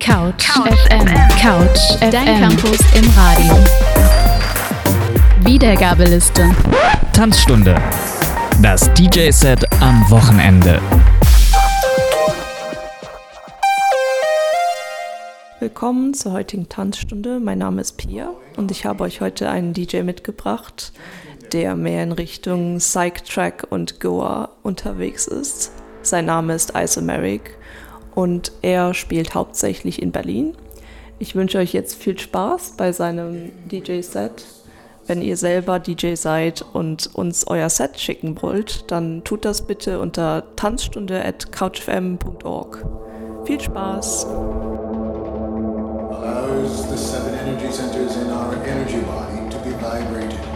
Couch, FM. Couch FM. Dein Campus im Radio. Wiedergabeliste. Tanzstunde. Das DJ-Set am Wochenende. Willkommen zur heutigen Tanzstunde. Mein Name ist Pia und ich habe euch heute einen DJ mitgebracht, der mehr in Richtung Psych-Track und Goa unterwegs ist. Sein Name ist Isomeric und er spielt hauptsächlich in Berlin. Ich wünsche euch jetzt viel Spaß bei seinem DJ-Set. Wenn ihr selber DJ seid und uns euer Set schicken wollt, dann tut das bitte unter tanzstunde.couchfm.org. Viel Spaß! allows the seven energy centers in our energy body to be vibrated.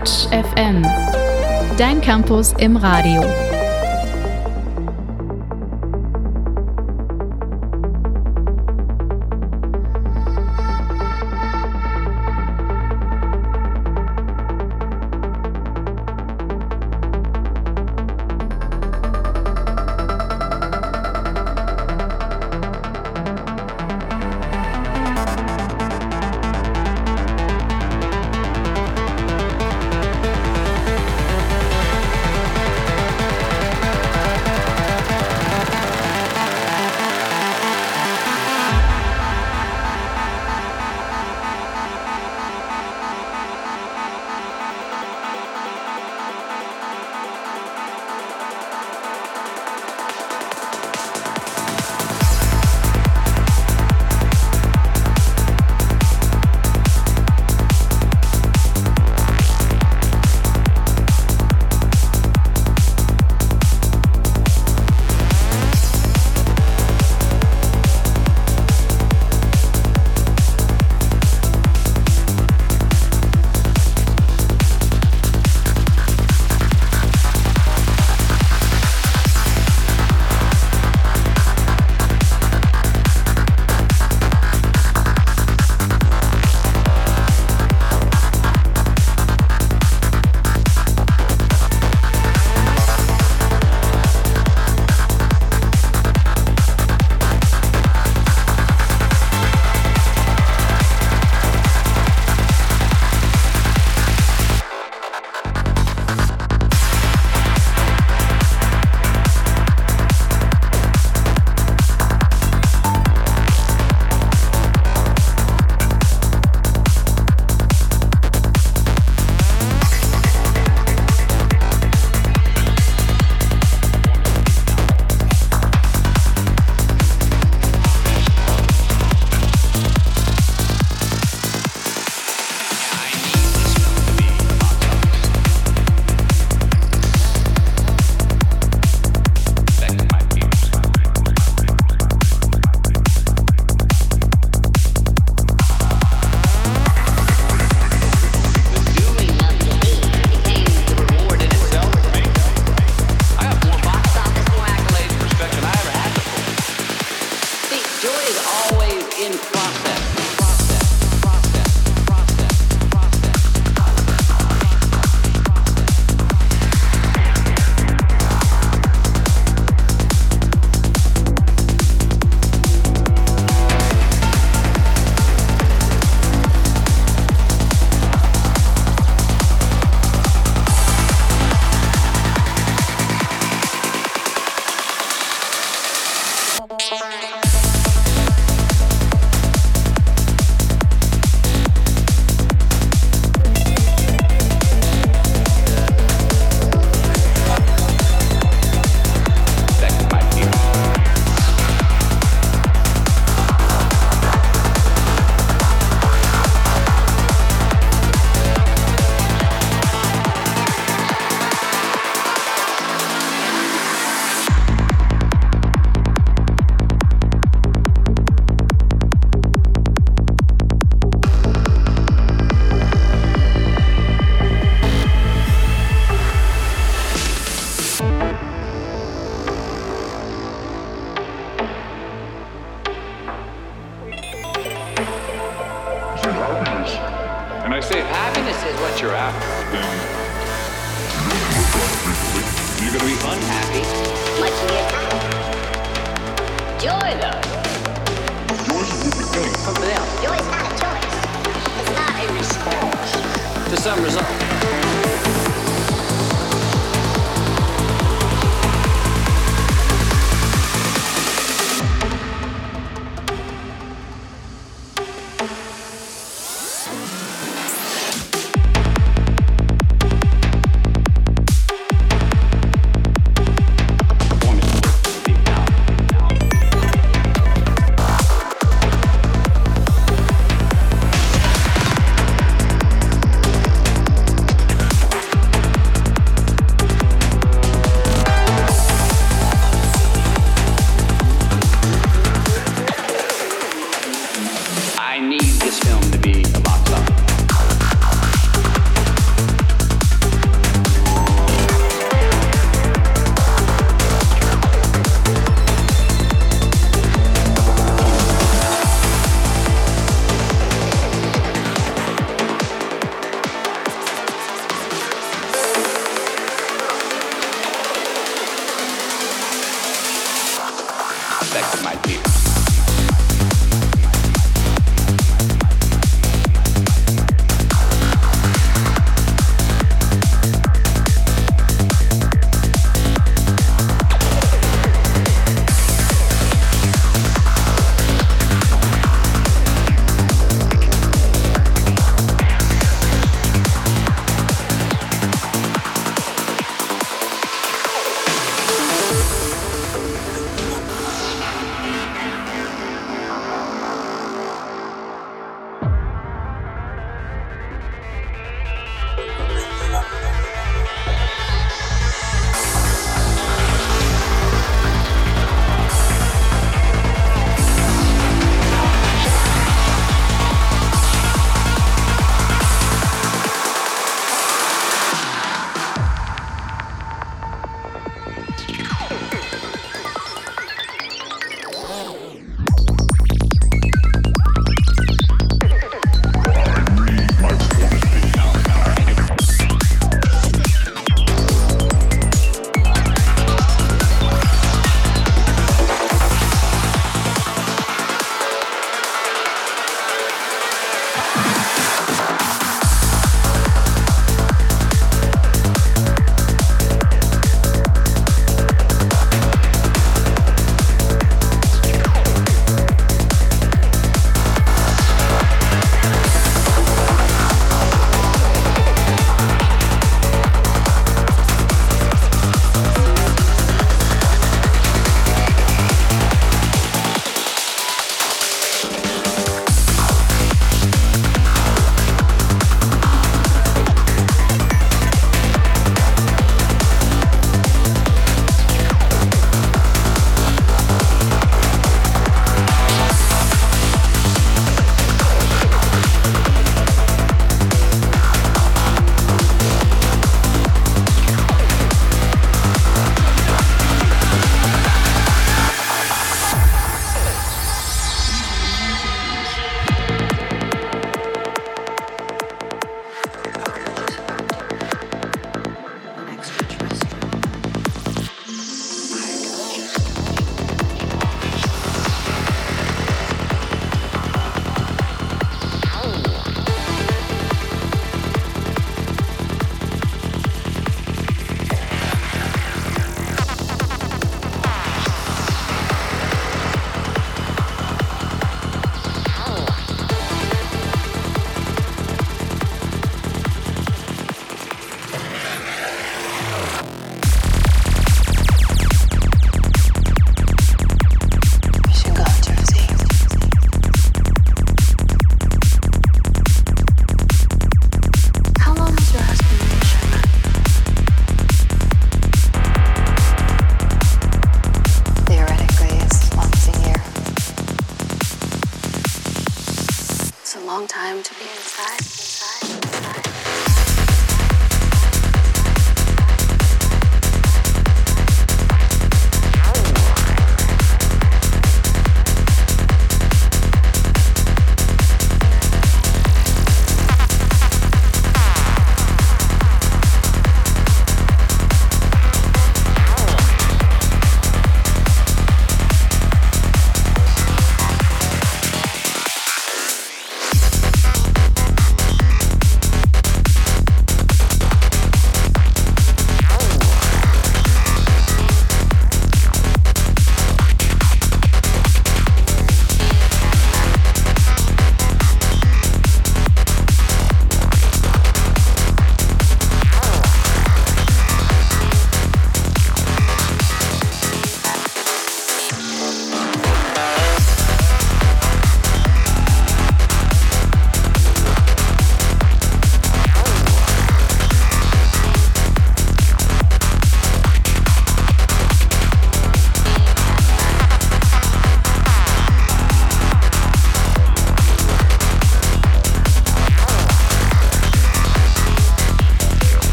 Couch FM. Dein Campus im Radio.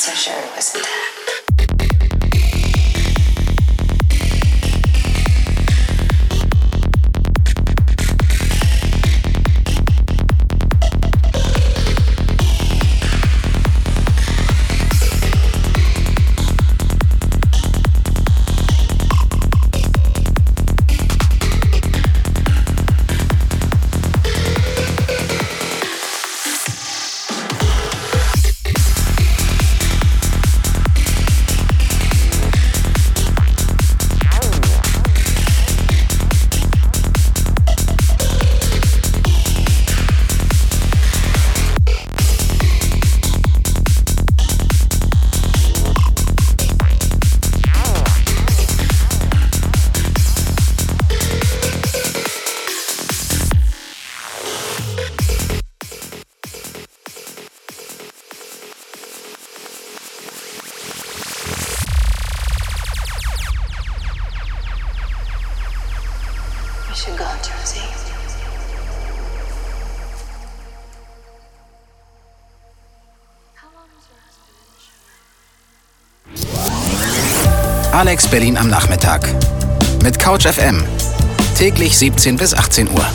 sponsorship. Alex Berlin am Nachmittag. Mit Couch FM. Täglich 17 bis 18 Uhr.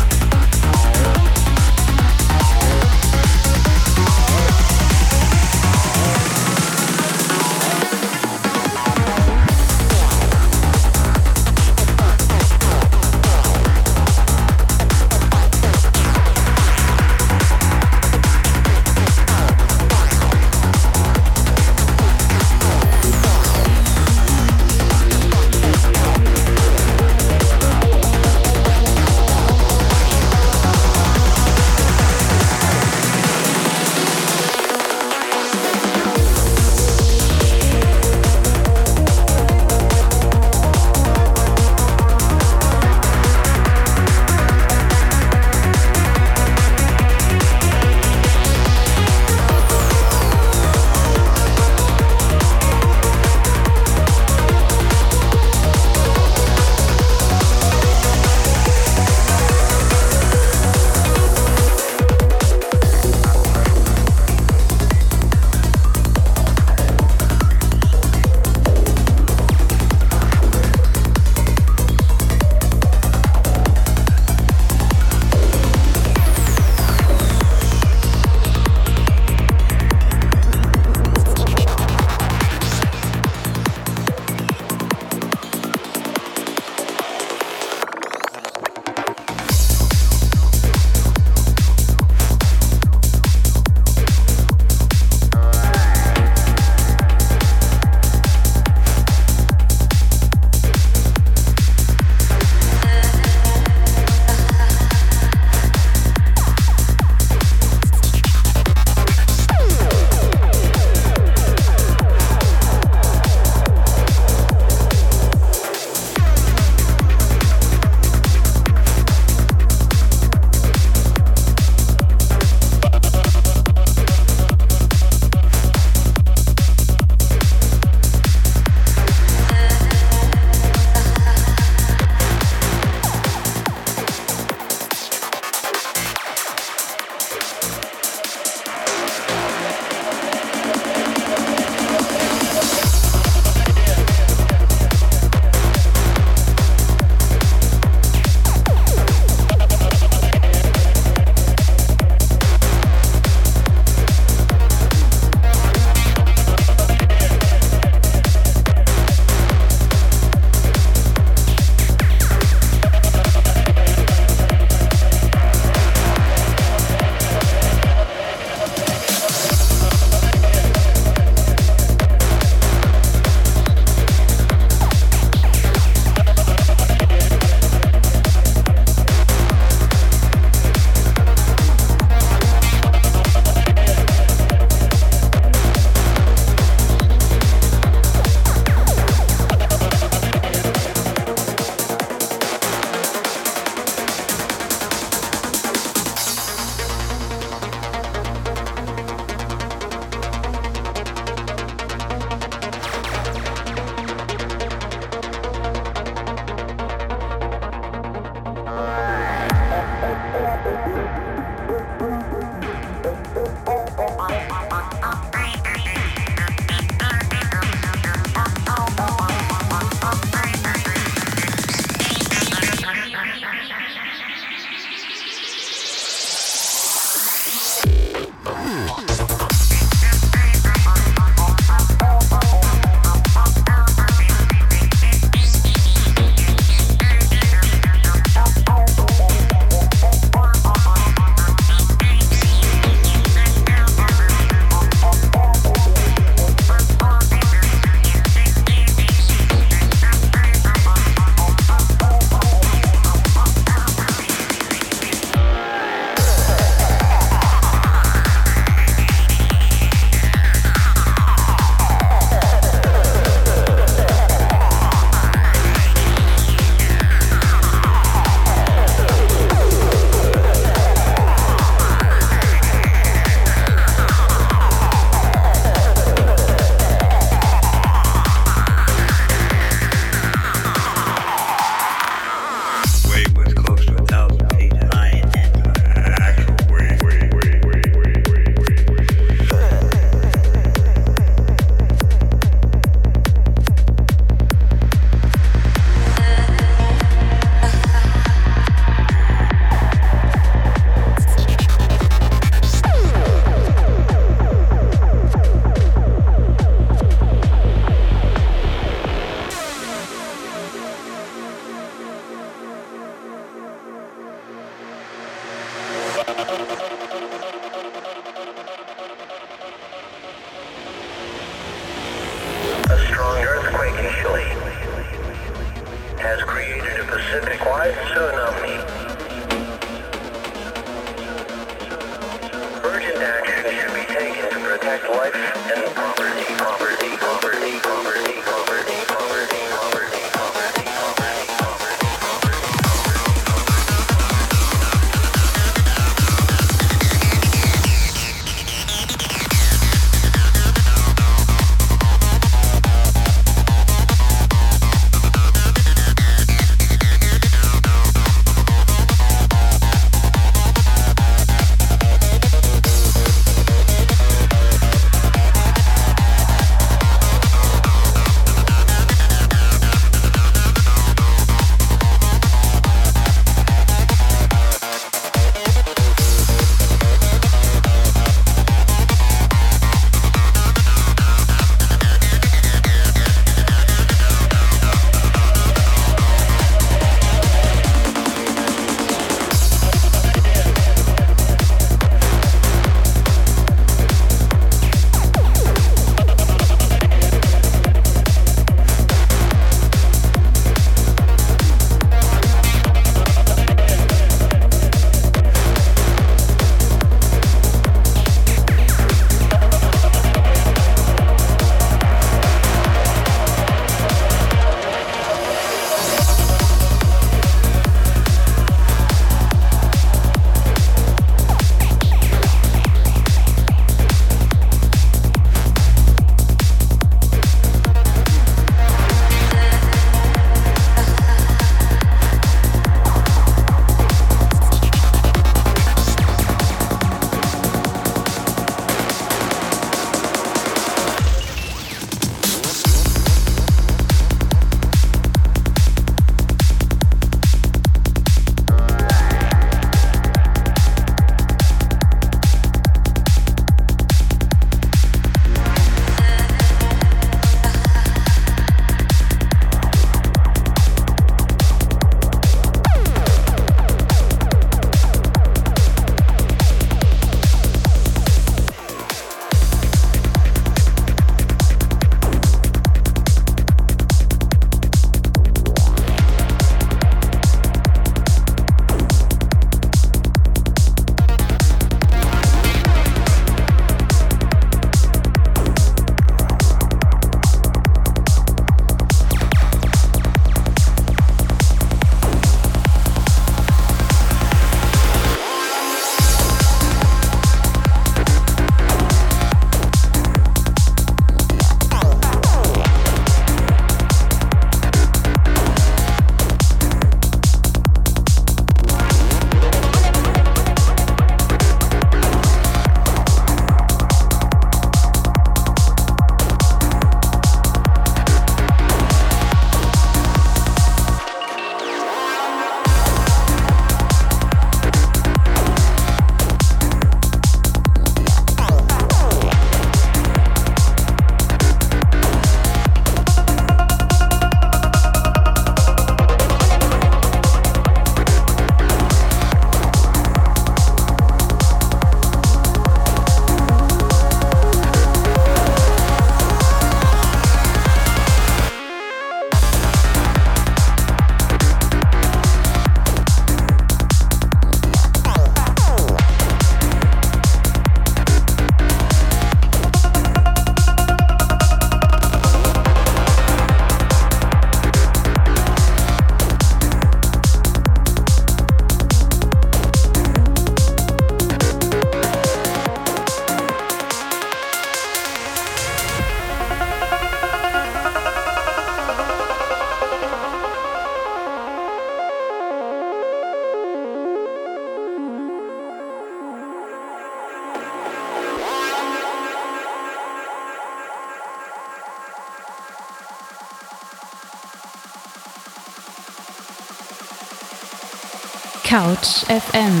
Couch FM.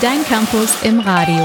Dein Campus im Radio.